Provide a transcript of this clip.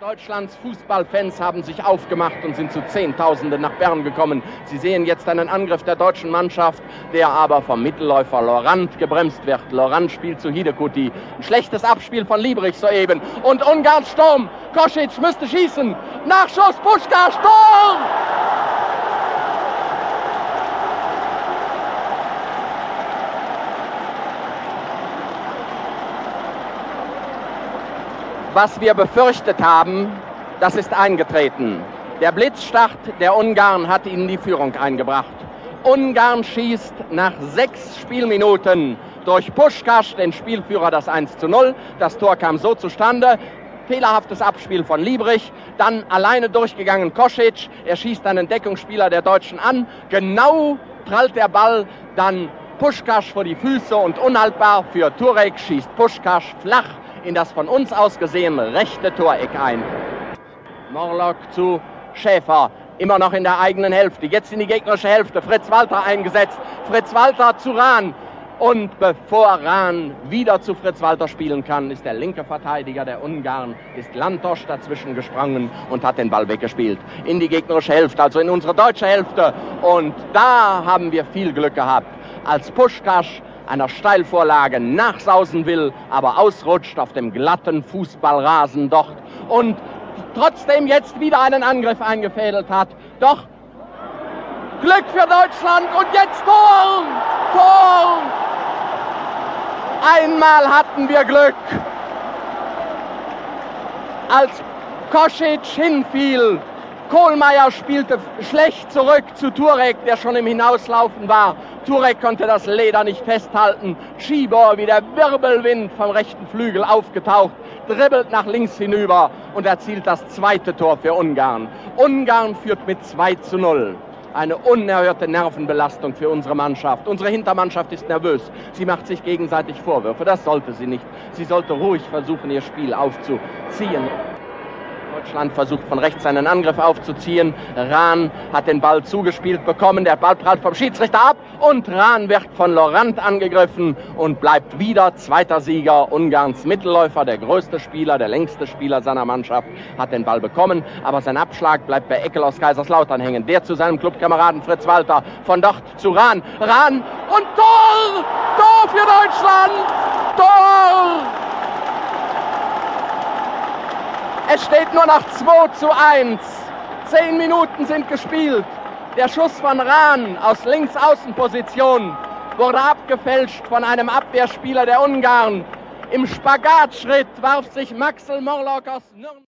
Deutschlands Fußballfans haben sich aufgemacht und sind zu Zehntausenden nach Bern gekommen. Sie sehen jetzt einen Angriff der deutschen Mannschaft, der aber vom Mittelläufer Lorand gebremst wird. Lorand spielt zu Hidekuti. Ein schlechtes Abspiel von Liebrich soeben. Und Ungarn Sturm. Kosic müsste schießen. Nachschuss, Puschka, Sturm! Was wir befürchtet haben, das ist eingetreten. Der Blitzstart der Ungarn hat ihnen die Führung eingebracht. Ungarn schießt nach sechs Spielminuten durch Puschkasch, den Spielführer, das 1 zu 0. Das Tor kam so zustande. Fehlerhaftes Abspiel von Liebrich, dann alleine durchgegangen Kosic. Er schießt einen Deckungsspieler der Deutschen an. Genau prallt der Ball dann Puschkasch vor die Füße und unhaltbar für Turek schießt Puschkasch flach in das von uns aus gesehen rechte Toreck ein. Morlock zu Schäfer, immer noch in der eigenen Hälfte, jetzt in die gegnerische Hälfte, Fritz Walter eingesetzt, Fritz Walter zu Rahn. Und bevor Rahn wieder zu Fritz Walter spielen kann, ist der linke Verteidiger der Ungarn, ist Lantosch dazwischen gesprungen und hat den Ball weggespielt. In die gegnerische Hälfte, also in unsere deutsche Hälfte. Und da haben wir viel Glück gehabt. Als Puschkasch einer Steilvorlage nachsausen will, aber ausrutscht auf dem glatten Fußballrasen dort und trotzdem jetzt wieder einen Angriff eingefädelt hat. Doch Glück für Deutschland und jetzt Tor! Tor! Einmal hatten wir Glück. Als Kosic hinfiel, Kohlmeier spielte schlecht zurück zu Turek, der schon im Hinauslaufen war. Turek konnte das Leder nicht festhalten. Schibor wie der Wirbelwind vom rechten Flügel aufgetaucht, dribbelt nach links hinüber und erzielt das zweite Tor für Ungarn. Ungarn führt mit 2 zu 0 eine unerhörte Nervenbelastung für unsere Mannschaft. Unsere Hintermannschaft ist nervös. Sie macht sich gegenseitig Vorwürfe. Das sollte sie nicht. Sie sollte ruhig versuchen, ihr Spiel aufzuziehen. Deutschland versucht von rechts einen Angriff aufzuziehen. Rahn hat den Ball zugespielt bekommen. Der Ball prallt vom Schiedsrichter ab und Rahn wird von Lorand angegriffen und bleibt wieder zweiter Sieger. Ungarns Mittelläufer, der größte Spieler, der längste Spieler seiner Mannschaft, hat den Ball bekommen. Aber sein Abschlag bleibt bei Eckel aus Kaiserslautern hängen. Der zu seinem Clubkameraden Fritz Walter. Von dort zu Rahn. Rahn und Tor! Tor für Deutschland! Tor! Es steht nur noch 2 zu 1. Zehn Minuten sind gespielt. Der Schuss von Rahn aus Linksaußenposition wurde abgefälscht von einem Abwehrspieler der Ungarn. Im Spagatschritt warf sich Maxel Morlock aus Nürnberg.